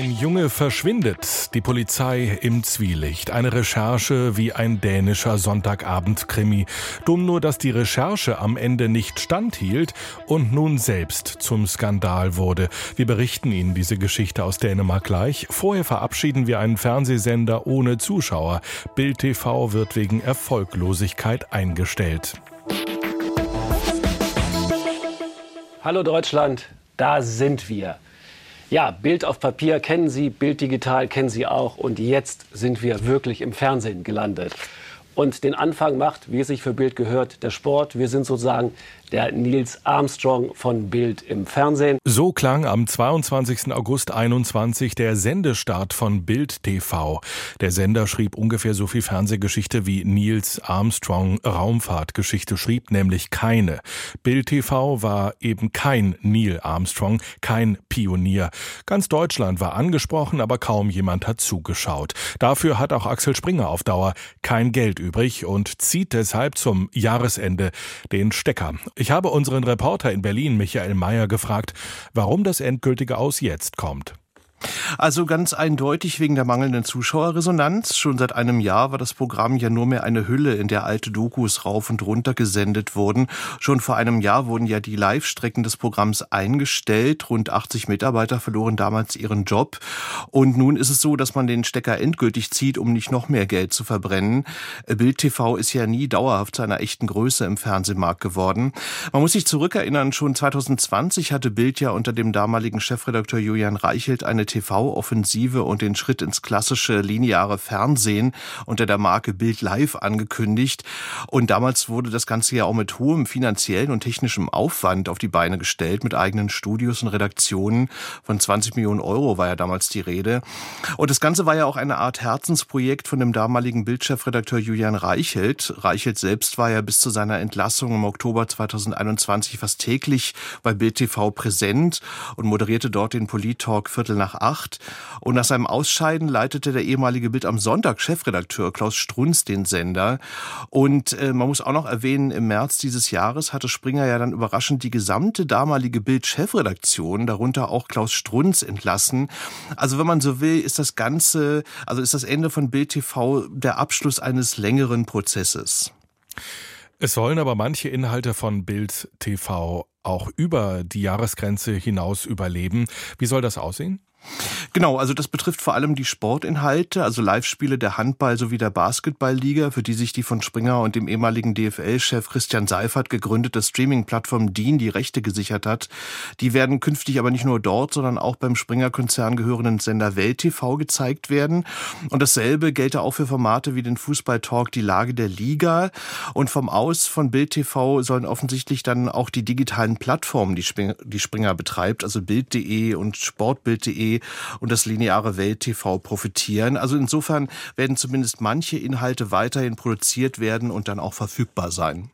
Ein Junge verschwindet, die Polizei im Zwielicht. Eine Recherche wie ein dänischer Sonntagabend-Krimi. Dumm nur, dass die Recherche am Ende nicht standhielt und nun selbst zum Skandal wurde. Wir berichten Ihnen diese Geschichte aus Dänemark gleich. Vorher verabschieden wir einen Fernsehsender ohne Zuschauer. Bild TV wird wegen Erfolglosigkeit eingestellt. Hallo Deutschland, da sind wir. Ja, Bild auf Papier kennen Sie, Bild digital kennen Sie auch. Und jetzt sind wir wirklich im Fernsehen gelandet. Und den Anfang macht, wie es sich für Bild gehört, der Sport. Wir sind sozusagen der Nils Armstrong von Bild im Fernsehen. So klang am 22. August 21 der Sendestart von Bild TV. Der Sender schrieb ungefähr so viel Fernsehgeschichte wie Nils Armstrong Raumfahrtgeschichte schrieb, nämlich keine. Bild TV war eben kein Neil Armstrong, kein Pionier. Ganz Deutschland war angesprochen, aber kaum jemand hat zugeschaut. Dafür hat auch Axel Springer auf Dauer kein Geld übrig und zieht deshalb zum Jahresende den Stecker. Ich habe unseren Reporter in Berlin, Michael Mayer, gefragt, warum das endgültige Aus jetzt kommt. Also ganz eindeutig wegen der mangelnden Zuschauerresonanz. Schon seit einem Jahr war das Programm ja nur mehr eine Hülle, in der alte Dokus rauf und runter gesendet wurden. Schon vor einem Jahr wurden ja die Live-Strecken des Programms eingestellt. Rund 80 Mitarbeiter verloren damals ihren Job. Und nun ist es so, dass man den Stecker endgültig zieht, um nicht noch mehr Geld zu verbrennen. Bild TV ist ja nie dauerhaft zu einer echten Größe im Fernsehmarkt geworden. Man muss sich zurückerinnern, schon 2020 hatte Bild ja unter dem damaligen Chefredakteur Julian Reichelt eine TV-Offensive und den Schritt ins klassische lineare Fernsehen unter der Marke Bild Live angekündigt. Und damals wurde das Ganze ja auch mit hohem finanziellen und technischem Aufwand auf die Beine gestellt, mit eigenen Studios und Redaktionen. Von 20 Millionen Euro war ja damals die Rede. Und das Ganze war ja auch eine Art Herzensprojekt von dem damaligen Bildchefredakteur Julian Reichelt. Reichelt selbst war ja bis zu seiner Entlassung im Oktober 2021 fast täglich bei Bild TV präsent und moderierte dort den Polit-Talk Viertel nach acht. Und nach seinem Ausscheiden leitete der ehemalige Bild am Sonntag Chefredakteur Klaus Strunz den Sender. Und äh, man muss auch noch erwähnen, im März dieses Jahres hatte Springer ja dann überraschend die gesamte damalige Bild-Chefredaktion, darunter auch Klaus Strunz, entlassen. Also wenn man so will, ist das Ganze, also ist das Ende von Bild TV der Abschluss eines längeren Prozesses. Es sollen aber manche Inhalte von Bild TV auch über die Jahresgrenze hinaus überleben. Wie soll das aussehen? Genau, also das betrifft vor allem die Sportinhalte, also Live-Spiele der Handball- sowie der Basketballliga, für die sich die von Springer und dem ehemaligen DFL-Chef Christian Seifert gegründete Streaming-Plattform Dean die Rechte gesichert hat. Die werden künftig aber nicht nur dort, sondern auch beim Springer-Konzern gehörenden Sender Welt TV gezeigt werden. Und dasselbe gelte auch für Formate wie den Fußball-Talk Die Lage der Liga. Und vom Aus von Bild TV sollen offensichtlich dann auch die digitalen Plattformen, die Springer betreibt, also Bild.de und Sportbild.de, und das lineare Welt-TV profitieren. Also insofern werden zumindest manche Inhalte weiterhin produziert werden und dann auch verfügbar sein.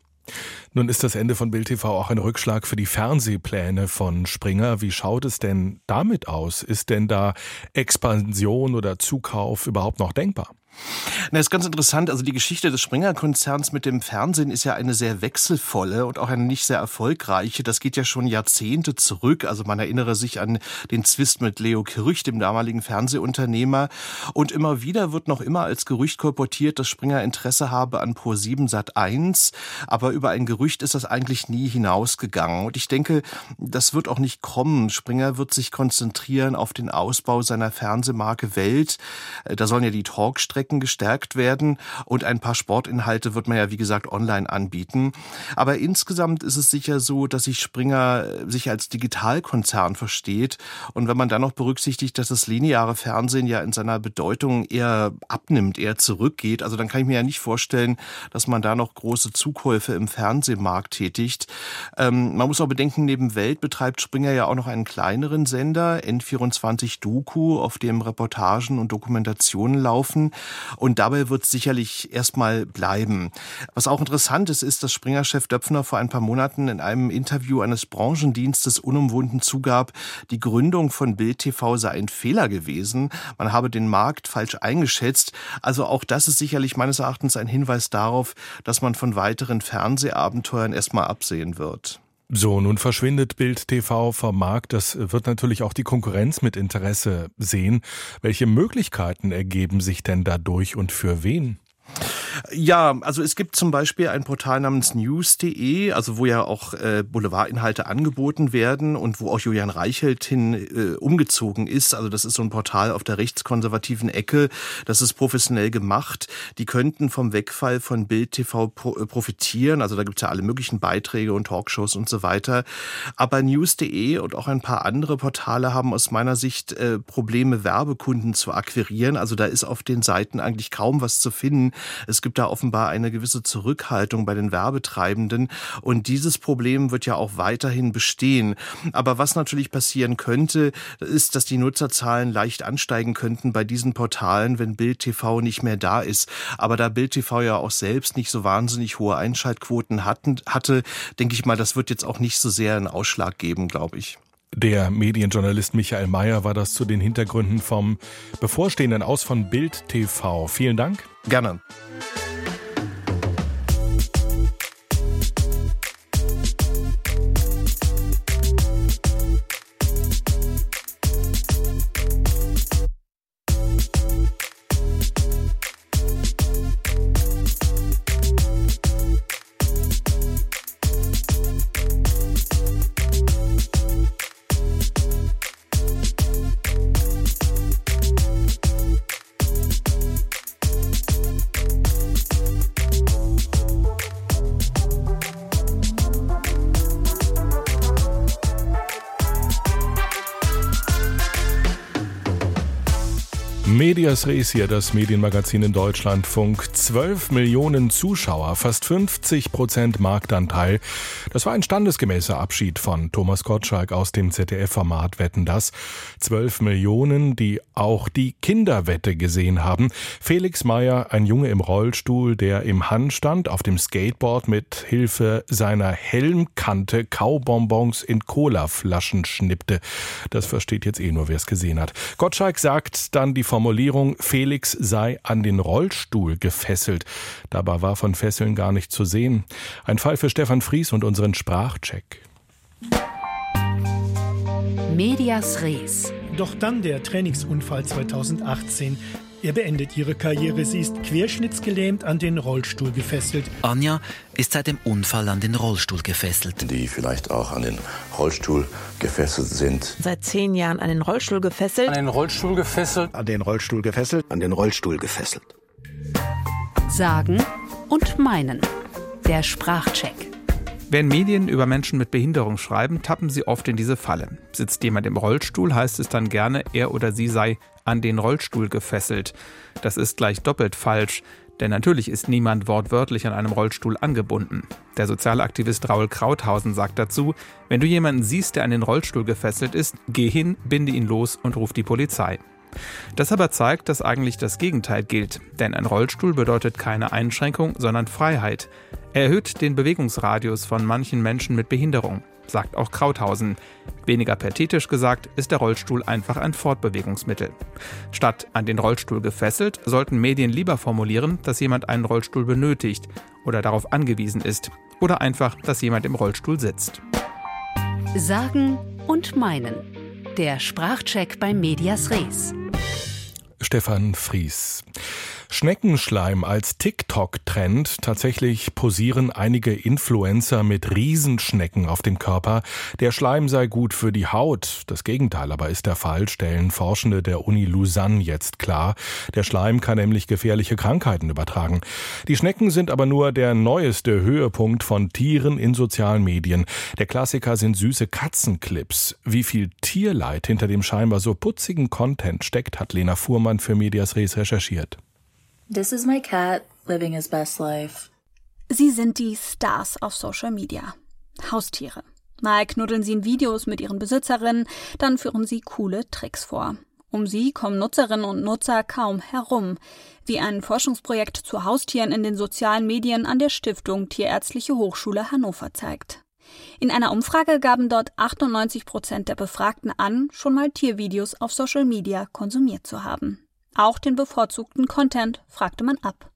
Nun ist das Ende von Bild TV auch ein Rückschlag für die Fernsehpläne von Springer. Wie schaut es denn damit aus? Ist denn da Expansion oder Zukauf überhaupt noch denkbar? Na, ist ganz interessant. Also die Geschichte des Springer-Konzerns mit dem Fernsehen ist ja eine sehr wechselvolle und auch eine nicht sehr erfolgreiche. Das geht ja schon Jahrzehnte zurück. Also man erinnere sich an den Zwist mit Leo Kirch, dem damaligen Fernsehunternehmer. Und immer wieder wird noch immer als Gerücht kolportiert, dass Springer Interesse habe an Pro7 Sat 1. Aber über ein Gerücht ist das eigentlich nie hinausgegangen. Und ich denke, das wird auch nicht kommen. Springer wird sich konzentrieren auf den Ausbau seiner Fernsehmarke Welt. Da sollen ja die Talkstrecken Strecken gestärkt werden und ein paar Sportinhalte wird man ja, wie gesagt, online anbieten. Aber insgesamt ist es sicher so, dass sich Springer äh, sich als Digitalkonzern versteht. Und wenn man dann noch berücksichtigt, dass das lineare Fernsehen ja in seiner Bedeutung eher abnimmt, eher zurückgeht, also dann kann ich mir ja nicht vorstellen, dass man da noch große Zukäufe im Fernsehmarkt tätigt. Ähm, man muss auch bedenken, neben Welt betreibt Springer ja auch noch einen kleineren Sender, N24 Doku, auf dem Reportagen und Dokumentationen laufen. Und dabei wird es sicherlich erstmal bleiben. Was auch interessant ist, ist, dass Springer-Chef Döpfner vor ein paar Monaten in einem Interview eines Branchendienstes unumwunden zugab, die Gründung von Bild TV sei ein Fehler gewesen. Man habe den Markt falsch eingeschätzt. Also auch das ist sicherlich meines Erachtens ein Hinweis darauf, dass man von weiteren Fernsehabenteuern erstmal absehen wird. So, nun verschwindet Bild TV vom Markt. Das wird natürlich auch die Konkurrenz mit Interesse sehen. Welche Möglichkeiten ergeben sich denn dadurch und für wen? Ja, also es gibt zum Beispiel ein Portal namens news.de, also wo ja auch äh, Boulevardinhalte angeboten werden und wo auch Julian Reichelt hin äh, umgezogen ist. Also das ist so ein Portal auf der rechtskonservativen Ecke. Das ist professionell gemacht. Die könnten vom Wegfall von Bild TV pro, äh, profitieren. Also da gibt's ja alle möglichen Beiträge und Talkshows und so weiter. Aber news.de und auch ein paar andere Portale haben aus meiner Sicht äh, Probleme, Werbekunden zu akquirieren. Also da ist auf den Seiten eigentlich kaum was zu finden. Es gibt da offenbar eine gewisse Zurückhaltung bei den Werbetreibenden und dieses Problem wird ja auch weiterhin bestehen. Aber was natürlich passieren könnte, ist, dass die Nutzerzahlen leicht ansteigen könnten bei diesen Portalen, wenn Bild TV nicht mehr da ist. Aber da Bild TV ja auch selbst nicht so wahnsinnig hohe Einschaltquoten hatten, hatte, denke ich mal, das wird jetzt auch nicht so sehr einen Ausschlag geben, glaube ich. Der Medienjournalist Michael Mayer war das zu den Hintergründen vom bevorstehenden Aus von Bild TV. Vielen Dank. Gerne. Medias Res hier, das Medienmagazin in Deutschlandfunk. 12 Millionen Zuschauer, fast 50 Prozent Marktanteil. Das war ein standesgemäßer Abschied von Thomas Gottschalk aus dem ZDF-Format Wetten das. 12 Millionen, die auch die Kinderwette gesehen haben. Felix Meyer, ein Junge im Rollstuhl, der im Handstand auf dem Skateboard mit Hilfe seiner Helmkante Kaubonbons in Colaflaschen schnippte. Das versteht jetzt eh nur, wer es gesehen hat. Gottschalk sagt dann die Formulierung Formulierung, Felix sei an den Rollstuhl gefesselt. Dabei war von Fesseln gar nicht zu sehen. Ein Fall für Stefan Fries und unseren Sprachcheck. Medias Res. Doch dann der Trainingsunfall 2018. Er beendet ihre Karriere. Sie ist querschnittsgelähmt an den Rollstuhl gefesselt. Anja ist seit dem Unfall an den Rollstuhl gefesselt. Die vielleicht auch an den Rollstuhl gefesselt sind. Seit zehn Jahren an den Rollstuhl gefesselt. An den Rollstuhl gefesselt. An den Rollstuhl gefesselt. An den Rollstuhl gefesselt. Sagen und meinen. Der Sprachcheck. Wenn Medien über Menschen mit Behinderung schreiben, tappen sie oft in diese Falle. Sitzt jemand im Rollstuhl, heißt es dann gerne, er oder sie sei an den Rollstuhl gefesselt. Das ist gleich doppelt falsch, denn natürlich ist niemand wortwörtlich an einem Rollstuhl angebunden. Der Sozialaktivist Raul Krauthausen sagt dazu, wenn du jemanden siehst, der an den Rollstuhl gefesselt ist, geh hin, binde ihn los und ruf die Polizei. Das aber zeigt, dass eigentlich das Gegenteil gilt, denn ein Rollstuhl bedeutet keine Einschränkung, sondern Freiheit. Er erhöht den Bewegungsradius von manchen Menschen mit Behinderung, sagt auch Krauthausen. Weniger pathetisch gesagt ist der Rollstuhl einfach ein Fortbewegungsmittel. Statt an den Rollstuhl gefesselt, sollten Medien lieber formulieren, dass jemand einen Rollstuhl benötigt oder darauf angewiesen ist oder einfach, dass jemand im Rollstuhl sitzt. Sagen und meinen. Der Sprachcheck bei Medias Res. Stefan Fries. Schneckenschleim als TikTok-Trend. Tatsächlich posieren einige Influencer mit Riesenschnecken auf dem Körper. Der Schleim sei gut für die Haut. Das Gegenteil aber ist der Fall, stellen Forschende der Uni Lausanne jetzt klar. Der Schleim kann nämlich gefährliche Krankheiten übertragen. Die Schnecken sind aber nur der neueste Höhepunkt von Tieren in sozialen Medien. Der Klassiker sind süße Katzenclips. Wie viel Tierleid hinter dem scheinbar so putzigen Content steckt, hat Lena Fuhrmann für Medias Res recherchiert. This is my cat living his best life. Sie sind die Stars auf Social Media. Haustiere. Mal knuddeln sie in Videos mit ihren Besitzerinnen, dann führen sie coole Tricks vor. Um sie kommen Nutzerinnen und Nutzer kaum herum, wie ein Forschungsprojekt zu Haustieren in den sozialen Medien an der Stiftung Tierärztliche Hochschule Hannover zeigt. In einer Umfrage gaben dort 98 Prozent der Befragten an, schon mal Tiervideos auf Social Media konsumiert zu haben. Auch den bevorzugten Content fragte man ab.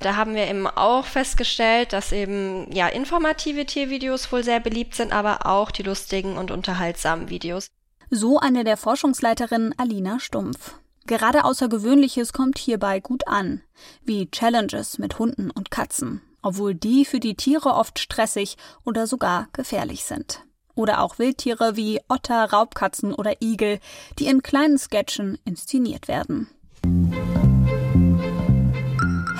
Da haben wir eben auch festgestellt, dass eben ja informative Tiervideos wohl sehr beliebt sind, aber auch die lustigen und unterhaltsamen Videos. So eine der Forschungsleiterinnen Alina Stumpf. Gerade Außergewöhnliches kommt hierbei gut an, wie Challenges mit Hunden und Katzen, obwohl die für die Tiere oft stressig oder sogar gefährlich sind. Oder auch Wildtiere wie Otter, Raubkatzen oder Igel, die in kleinen Sketchen inszeniert werden.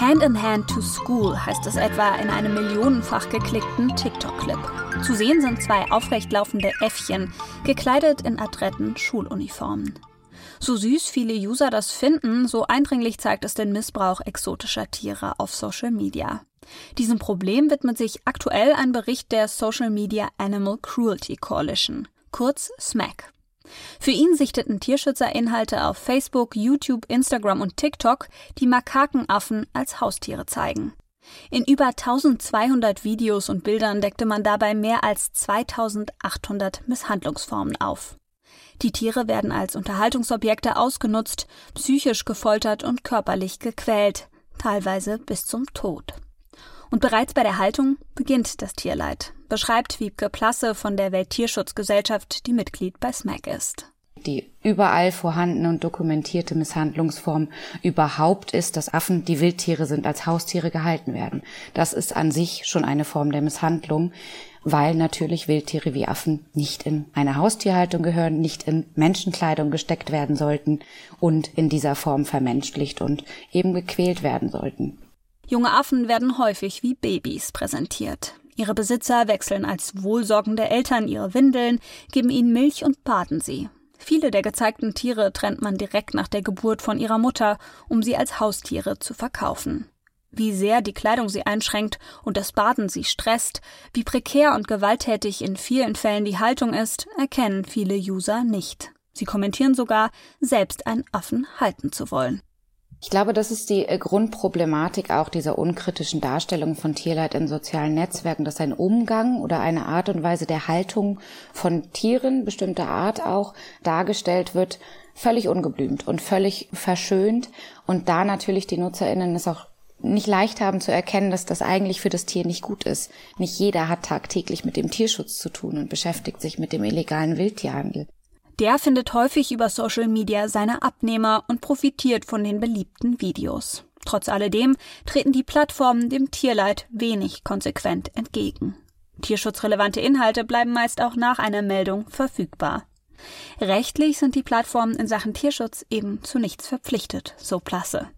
Hand in Hand to School heißt es etwa in einem millionenfach geklickten TikTok-Clip. Zu sehen sind zwei aufrecht laufende Äffchen, gekleidet in adretten Schuluniformen. So süß viele User das finden, so eindringlich zeigt es den Missbrauch exotischer Tiere auf Social Media. Diesem Problem widmet sich aktuell ein Bericht der Social Media Animal Cruelty Coalition, kurz SMAC. Für ihn sichteten Tierschützer Inhalte auf Facebook, YouTube, Instagram und TikTok, die Makakenaffen als Haustiere zeigen. In über 1200 Videos und Bildern deckte man dabei mehr als 2800 Misshandlungsformen auf. Die Tiere werden als Unterhaltungsobjekte ausgenutzt, psychisch gefoltert und körperlich gequält, teilweise bis zum Tod. Und bereits bei der Haltung beginnt das Tierleid, beschreibt Wiebke Plasse von der Welttierschutzgesellschaft, die Mitglied bei SMAC ist die überall vorhandene und dokumentierte Misshandlungsform überhaupt ist, dass Affen, die Wildtiere sind, als Haustiere gehalten werden. Das ist an sich schon eine Form der Misshandlung, weil natürlich Wildtiere wie Affen nicht in eine Haustierhaltung gehören, nicht in Menschenkleidung gesteckt werden sollten und in dieser Form vermenschlicht und eben gequält werden sollten. Junge Affen werden häufig wie Babys präsentiert. Ihre Besitzer wechseln als wohlsorgende Eltern ihre Windeln, geben ihnen Milch und baden sie. Viele der gezeigten Tiere trennt man direkt nach der Geburt von ihrer Mutter, um sie als Haustiere zu verkaufen. Wie sehr die Kleidung sie einschränkt und das Baden sie stresst, wie prekär und gewalttätig in vielen Fällen die Haltung ist, erkennen viele User nicht. Sie kommentieren sogar, selbst einen Affen halten zu wollen. Ich glaube, das ist die äh, Grundproblematik auch dieser unkritischen Darstellung von Tierleid in sozialen Netzwerken, dass ein Umgang oder eine Art und Weise der Haltung von Tieren bestimmter Art auch dargestellt wird, völlig ungeblümt und völlig verschönt und da natürlich die Nutzerinnen es auch nicht leicht haben zu erkennen, dass das eigentlich für das Tier nicht gut ist. Nicht jeder hat tagtäglich mit dem Tierschutz zu tun und beschäftigt sich mit dem illegalen Wildtierhandel. Der findet häufig über Social Media seine Abnehmer und profitiert von den beliebten Videos. Trotz alledem treten die Plattformen dem Tierleid wenig konsequent entgegen. Tierschutzrelevante Inhalte bleiben meist auch nach einer Meldung verfügbar. Rechtlich sind die Plattformen in Sachen Tierschutz eben zu nichts verpflichtet, so Plasse.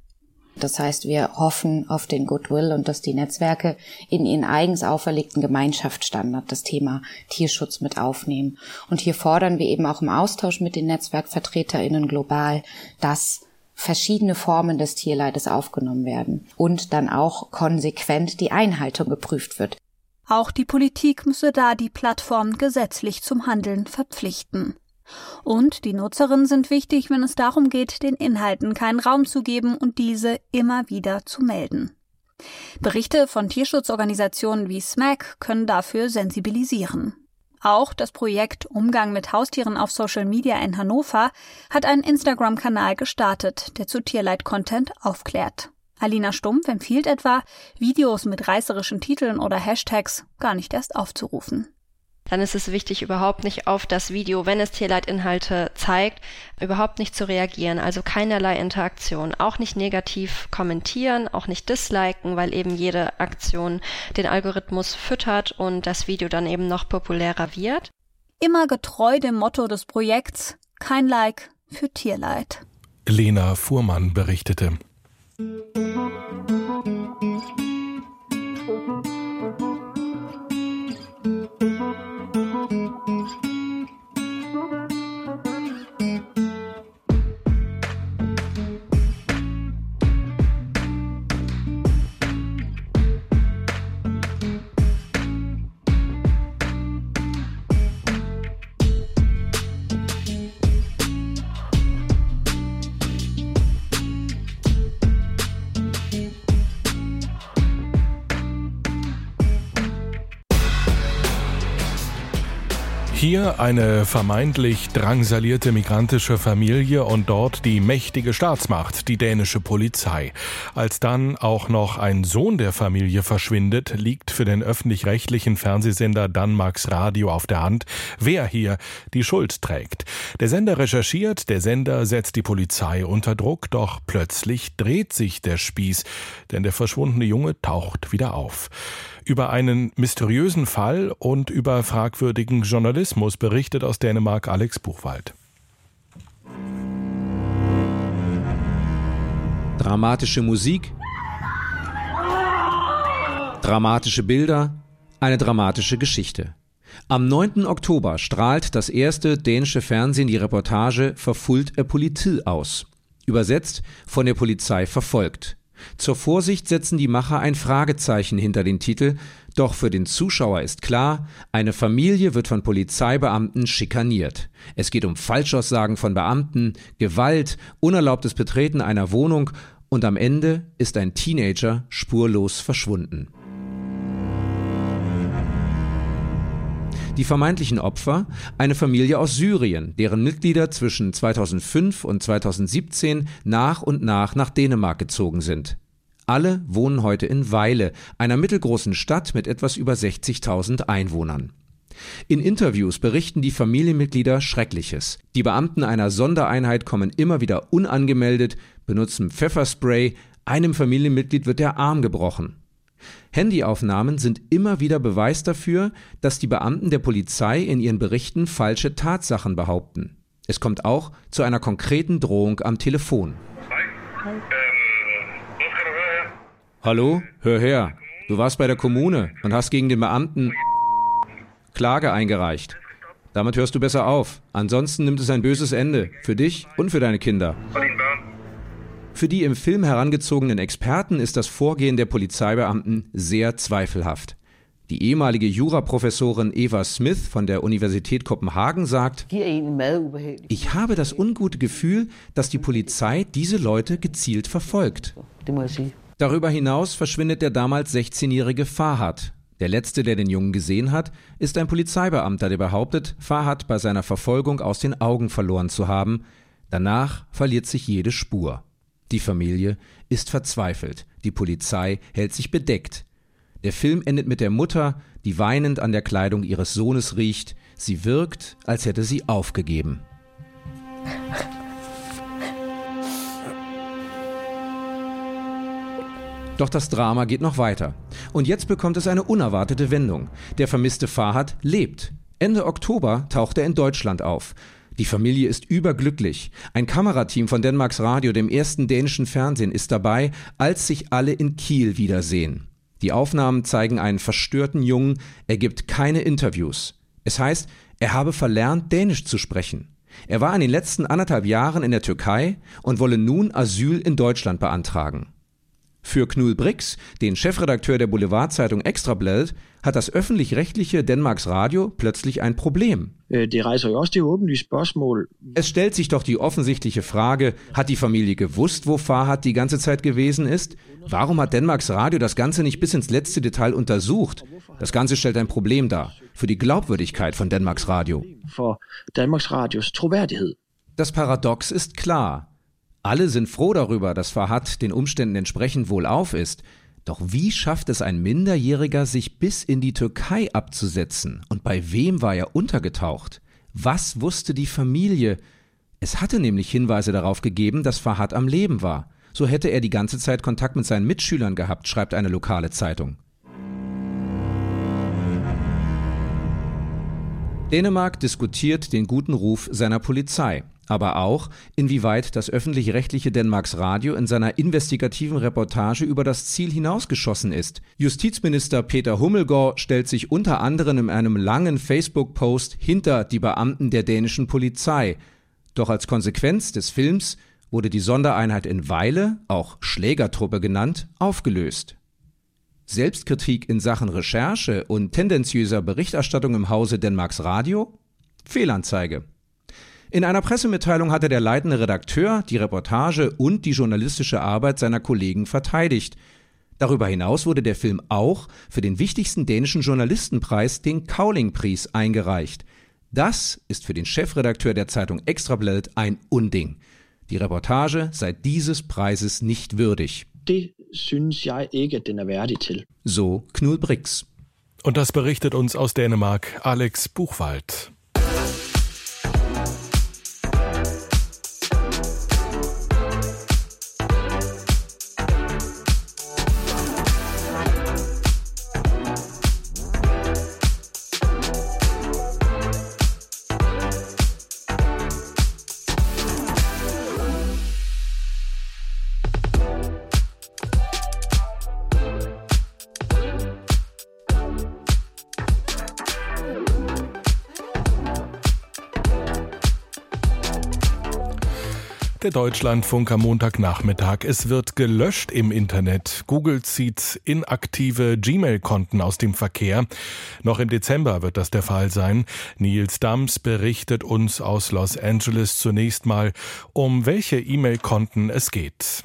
Das heißt, wir hoffen auf den Goodwill und dass die Netzwerke in ihren eigens auferlegten Gemeinschaftsstandard das Thema Tierschutz mit aufnehmen. Und hier fordern wir eben auch im Austausch mit den Netzwerkvertreterinnen global, dass verschiedene Formen des Tierleides aufgenommen werden und dann auch konsequent die Einhaltung geprüft wird. Auch die Politik müsse da die Plattform gesetzlich zum Handeln verpflichten. Und die Nutzerinnen sind wichtig, wenn es darum geht, den Inhalten keinen Raum zu geben und diese immer wieder zu melden. Berichte von Tierschutzorganisationen wie SMAC können dafür sensibilisieren. Auch das Projekt Umgang mit Haustieren auf Social Media in Hannover hat einen Instagram-Kanal gestartet, der zu Tierleid-Content aufklärt. Alina Stumpf empfiehlt etwa, Videos mit reißerischen Titeln oder Hashtags gar nicht erst aufzurufen dann ist es wichtig, überhaupt nicht auf das Video, wenn es Tierleitinhalte zeigt, überhaupt nicht zu reagieren. Also keinerlei Interaktion. Auch nicht negativ kommentieren, auch nicht disliken, weil eben jede Aktion den Algorithmus füttert und das Video dann eben noch populärer wird. Immer getreu dem Motto des Projekts, kein Like für Tierleid. Lena Fuhrmann berichtete. Hier eine vermeintlich drangsalierte migrantische Familie und dort die mächtige Staatsmacht, die dänische Polizei. Als dann auch noch ein Sohn der Familie verschwindet, liegt für den öffentlich-rechtlichen Fernsehsender Danmarks Radio auf der Hand, wer hier die Schuld trägt. Der Sender recherchiert, der Sender setzt die Polizei unter Druck, doch plötzlich dreht sich der Spieß, denn der verschwundene Junge taucht wieder auf. Über einen mysteriösen Fall und über fragwürdigen Journalismus berichtet aus Dänemark Alex Buchwald. Dramatische Musik, dramatische Bilder, eine dramatische Geschichte. Am 9. Oktober strahlt das erste dänische Fernsehen die Reportage Verfulgt er Politie aus. Übersetzt von der Polizei verfolgt. Zur Vorsicht setzen die Macher ein Fragezeichen hinter den Titel, doch für den Zuschauer ist klar, eine Familie wird von Polizeibeamten schikaniert. Es geht um Falschaussagen von Beamten, Gewalt, unerlaubtes Betreten einer Wohnung und am Ende ist ein Teenager spurlos verschwunden. Die vermeintlichen Opfer, eine Familie aus Syrien, deren Mitglieder zwischen 2005 und 2017 nach und nach nach Dänemark gezogen sind. Alle wohnen heute in Weile, einer mittelgroßen Stadt mit etwas über 60.000 Einwohnern. In Interviews berichten die Familienmitglieder Schreckliches. Die Beamten einer Sondereinheit kommen immer wieder unangemeldet, benutzen Pfefferspray, einem Familienmitglied wird der Arm gebrochen. Handyaufnahmen sind immer wieder Beweis dafür, dass die Beamten der Polizei in ihren Berichten falsche Tatsachen behaupten. Es kommt auch zu einer konkreten Drohung am Telefon. Hallo, hör her. Du warst bei der Kommune und hast gegen den Beamten Klage eingereicht. Damit hörst du besser auf. Ansonsten nimmt es ein böses Ende. Für dich und für deine Kinder. Für die im Film herangezogenen Experten ist das Vorgehen der Polizeibeamten sehr zweifelhaft. Die ehemalige Juraprofessorin Eva Smith von der Universität Kopenhagen sagt, ich habe das ungute Gefühl, dass die Polizei diese Leute gezielt verfolgt. Darüber hinaus verschwindet der damals 16-jährige Fahad. Der letzte, der den Jungen gesehen hat, ist ein Polizeibeamter, der behauptet, Fahad bei seiner Verfolgung aus den Augen verloren zu haben. Danach verliert sich jede Spur. Die Familie ist verzweifelt. Die Polizei hält sich bedeckt. Der Film endet mit der Mutter, die weinend an der Kleidung ihres Sohnes riecht. Sie wirkt, als hätte sie aufgegeben. Doch das Drama geht noch weiter. Und jetzt bekommt es eine unerwartete Wendung. Der vermisste Fahad lebt. Ende Oktober taucht er in Deutschland auf. Die Familie ist überglücklich. Ein Kamerateam von Dänemarks Radio, dem ersten dänischen Fernsehen, ist dabei, als sich alle in Kiel wiedersehen. Die Aufnahmen zeigen einen verstörten Jungen, er gibt keine Interviews. Es heißt, er habe verlernt, Dänisch zu sprechen. Er war in den letzten anderthalb Jahren in der Türkei und wolle nun Asyl in Deutschland beantragen. Für Knul Brix, den Chefredakteur der Boulevardzeitung Extrabladet, hat das öffentlich-rechtliche Denmarks Radio plötzlich ein Problem. Äh, es stellt sich doch die offensichtliche Frage, hat die Familie gewusst, wo Farhad die ganze Zeit gewesen ist? Warum hat Denmarks Radio das Ganze nicht bis ins letzte Detail untersucht? Das Ganze stellt ein Problem dar für die Glaubwürdigkeit von Denmarks Radio. Das Paradox ist klar. Alle sind froh darüber, dass Fahad den Umständen entsprechend wohlauf ist. Doch wie schafft es ein Minderjähriger, sich bis in die Türkei abzusetzen? Und bei wem war er untergetaucht? Was wusste die Familie? Es hatte nämlich Hinweise darauf gegeben, dass Fahad am Leben war. So hätte er die ganze Zeit Kontakt mit seinen Mitschülern gehabt, schreibt eine lokale Zeitung. Dänemark diskutiert den guten Ruf seiner Polizei aber auch, inwieweit das öffentlich-rechtliche Denmarks Radio in seiner investigativen Reportage über das Ziel hinausgeschossen ist. Justizminister Peter Hummelgård stellt sich unter anderem in einem langen Facebook-Post hinter die Beamten der dänischen Polizei. Doch als Konsequenz des Films wurde die Sondereinheit in Weile, auch Schlägertruppe genannt, aufgelöst. Selbstkritik in Sachen Recherche und tendenziöser Berichterstattung im Hause Denmarks Radio? Fehlanzeige. In einer Pressemitteilung hatte der leitende Redakteur die Reportage und die journalistische Arbeit seiner Kollegen verteidigt. Darüber hinaus wurde der Film auch für den wichtigsten dänischen Journalistenpreis, den Cowling-Preis, eingereicht. Das ist für den Chefredakteur der Zeitung Extrabladet ein Unding. Die Reportage sei dieses Preises nicht würdig. Det synes jeg ikke, den er værdig til. So Knul Brix. Und das berichtet uns aus Dänemark Alex Buchwald. Der Deutschlandfunk am Montagnachmittag. Es wird gelöscht im Internet. Google zieht inaktive Gmail-Konten aus dem Verkehr. Noch im Dezember wird das der Fall sein. Nils Dams berichtet uns aus Los Angeles zunächst mal, um welche E-Mail-Konten es geht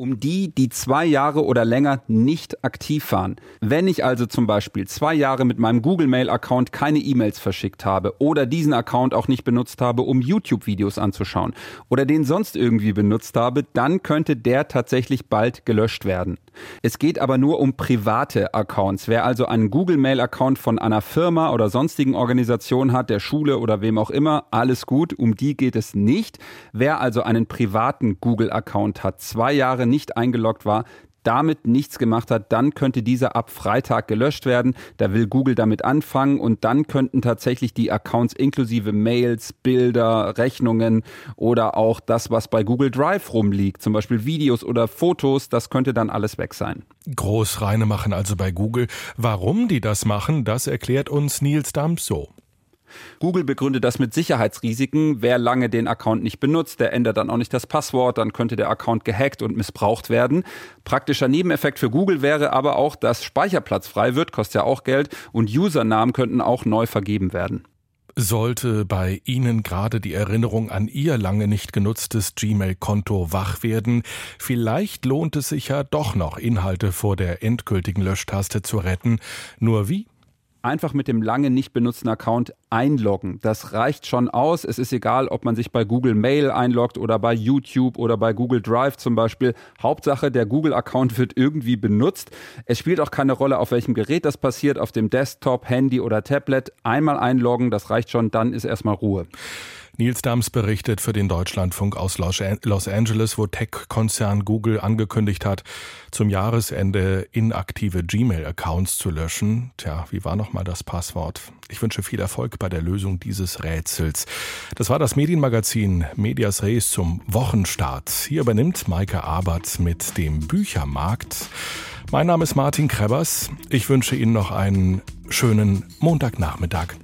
um die, die zwei Jahre oder länger nicht aktiv waren. Wenn ich also zum Beispiel zwei Jahre mit meinem Google Mail-Account keine E-Mails verschickt habe oder diesen Account auch nicht benutzt habe, um YouTube-Videos anzuschauen oder den sonst irgendwie benutzt habe, dann könnte der tatsächlich bald gelöscht werden. Es geht aber nur um private Accounts. Wer also einen Google Mail-Account von einer Firma oder sonstigen Organisation hat, der Schule oder wem auch immer, alles gut, um die geht es nicht. Wer also einen privaten Google-Account hat, zwei Jahre nicht eingeloggt war, damit nichts gemacht hat, dann könnte dieser ab Freitag gelöscht werden. Da will Google damit anfangen und dann könnten tatsächlich die Accounts inklusive Mails, Bilder, Rechnungen oder auch das, was bei Google Drive rumliegt, zum Beispiel Videos oder Fotos, das könnte dann alles weg sein. Großreine machen also bei Google. Warum die das machen, das erklärt uns Nils Dams so. Google begründet das mit Sicherheitsrisiken. Wer lange den Account nicht benutzt, der ändert dann auch nicht das Passwort, dann könnte der Account gehackt und missbraucht werden. Praktischer Nebeneffekt für Google wäre aber auch, dass Speicherplatz frei wird, kostet ja auch Geld, und Usernamen könnten auch neu vergeben werden. Sollte bei Ihnen gerade die Erinnerung an Ihr lange nicht genutztes Gmail-Konto wach werden, vielleicht lohnt es sich ja doch noch, Inhalte vor der endgültigen Löschtaste zu retten. Nur wie? Einfach mit dem lange nicht benutzten Account einloggen. Das reicht schon aus. Es ist egal, ob man sich bei Google Mail einloggt oder bei YouTube oder bei Google Drive zum Beispiel. Hauptsache, der Google-Account wird irgendwie benutzt. Es spielt auch keine Rolle, auf welchem Gerät das passiert, auf dem Desktop, Handy oder Tablet. Einmal einloggen, das reicht schon, dann ist erstmal Ruhe. Nils Dams berichtet für den Deutschlandfunk aus Los Angeles, wo Tech-Konzern Google angekündigt hat, zum Jahresende inaktive Gmail-Accounts zu löschen. Tja, wie war nochmal das Passwort? Ich wünsche viel Erfolg bei der Lösung dieses Rätsels. Das war das Medienmagazin Medias Res zum Wochenstart. Hier übernimmt Maike Abert mit dem Büchermarkt. Mein Name ist Martin Krebers. Ich wünsche Ihnen noch einen schönen Montagnachmittag.